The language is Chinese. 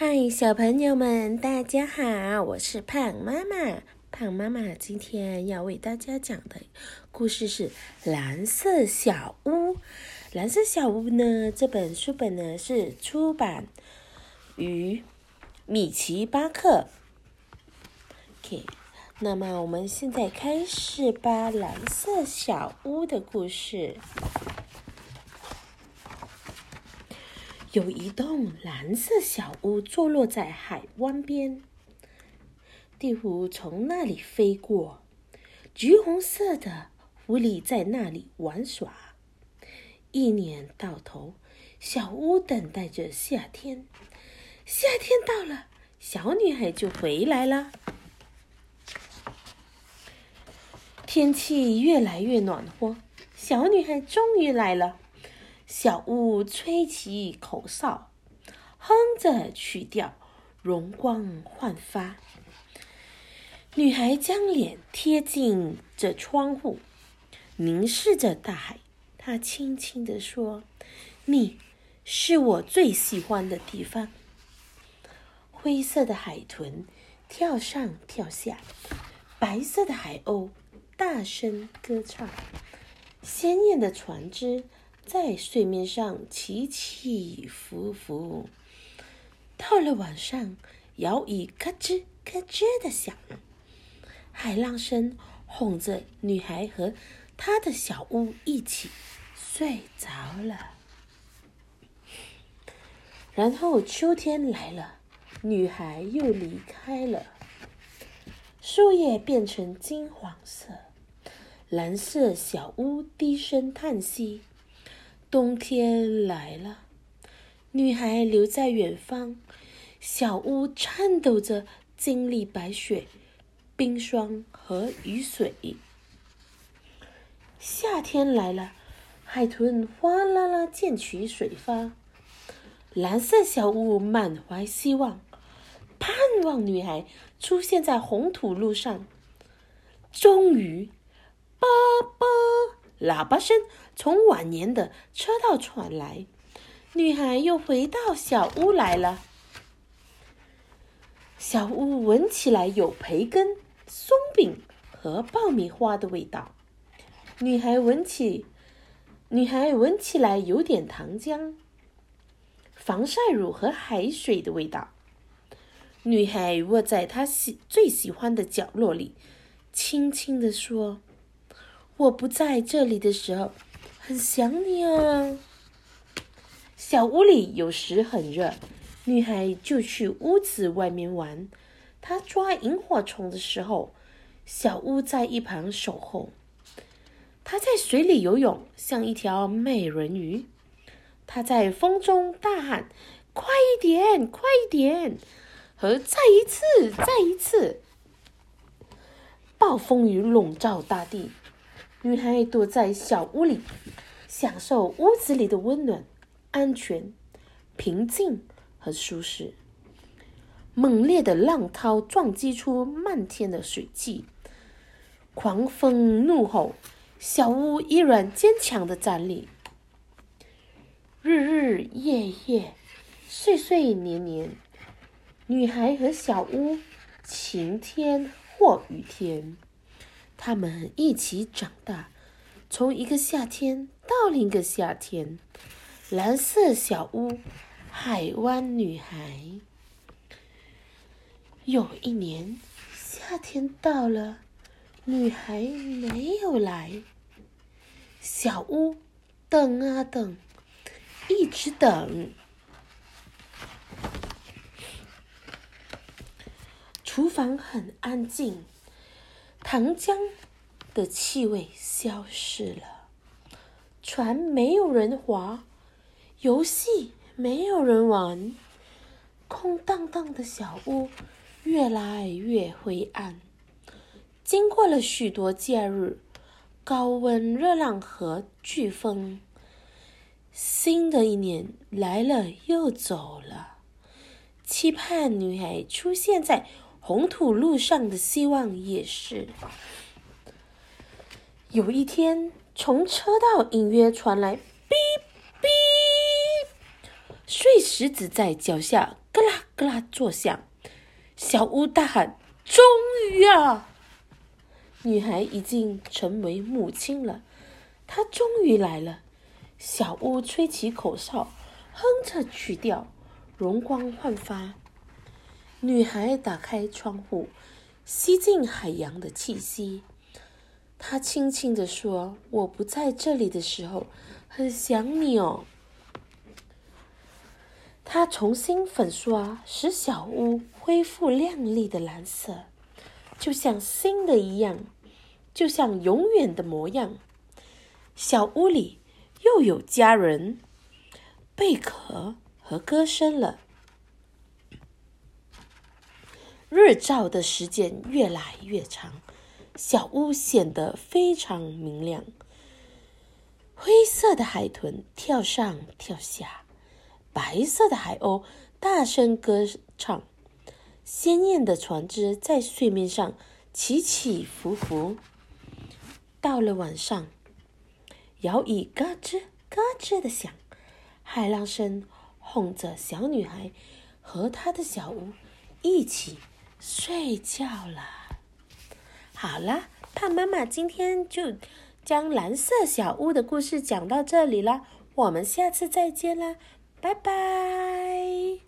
嗨，小朋友们，大家好！我是胖妈妈。胖妈妈今天要为大家讲的故事是《蓝色小屋》。《蓝色小屋》呢，这本书本呢是出版于米奇巴克。OK，那么我们现在开始吧，《蓝色小屋》的故事。有一栋蓝色小屋坐落在海湾边，地狐从那里飞过，橘红色的狐狸在那里玩耍。一年到头，小屋等待着夏天。夏天到了，小女孩就回来了。天气越来越暖和，小女孩终于来了。小屋吹起口哨，哼着曲调，容光焕发。女孩将脸贴近这窗户，凝视着大海。她轻轻地说：“你是我最喜欢的地方。”灰色的海豚跳上跳下，白色的海鸥大声歌唱，鲜艳的船只。在水面上起起伏伏，到了晚上，摇椅咯吱咯吱的响，海浪声哄着女孩和她的小屋一起睡着了。然后秋天来了，女孩又离开了，树叶变成金黄色，蓝色小屋低声叹息。冬天来了，女孩留在远方，小屋颤抖着，经历白雪、冰霜和雨水。夏天来了，海豚哗啦啦溅起水花，蓝色小屋满怀希望，盼望女孩出现在红土路上。终于，啵啵。喇叭声从晚年的车道传来，女孩又回到小屋来了。小屋闻起来有培根、松饼和爆米花的味道。女孩闻起，女孩闻起来有点糖浆、防晒乳和海水的味道。女孩窝在她喜最喜欢的角落里，轻轻地说。我不在这里的时候，很想你啊。小屋里有时很热，女孩就去屋子外面玩。她抓萤火虫的时候，小屋在一旁守候。她在水里游泳，像一条美人鱼。她在风中大喊：“快一点，快一点！”和再一次，再一次。暴风雨笼罩大地。女孩躲在小屋里，享受屋子里的温暖、安全、平静和舒适。猛烈的浪涛撞击出漫天的水汽，狂风怒吼，小屋依然坚强的站立。日日夜夜，岁岁年年，女孩和小屋，晴天或雨天。他们一起长大，从一个夏天到另一个夏天。蓝色小屋，海湾女孩。有一年，夏天到了，女孩没有来。小屋等啊等，一直等。厨房很安静。糖浆的气味消失了，船没有人划，游戏没有人玩，空荡荡的小屋越来越灰暗。经过了许多假日，高温、热浪和飓风，新的一年来了又走了，期盼女孩出现在。红土路上的希望也是。有一天，从车道隐约传来“哔哔”，碎石子在脚下咯啦咯啦作响。小屋大喊：“终于啊！”女孩已经成为母亲了，她终于来了。小屋吹起口哨，哼着曲调，容光焕发。女孩打开窗户，吸进海洋的气息。她轻轻地说：“我不在这里的时候，很想你哦。”她重新粉刷，使小屋恢复亮丽的蓝色，就像新的一样，就像永远的模样。小屋里又有家人、贝壳和歌声了。日照的时间越来越长，小屋显得非常明亮。灰色的海豚跳上跳下，白色的海鸥大声歌唱，鲜艳的船只在水面上起起伏伏。到了晚上，摇椅嘎吱嘎吱的响，海浪声哄着小女孩和她的小屋一起。睡觉了，好了，胖妈妈今天就将蓝色小屋的故事讲到这里了，我们下次再见啦，拜拜。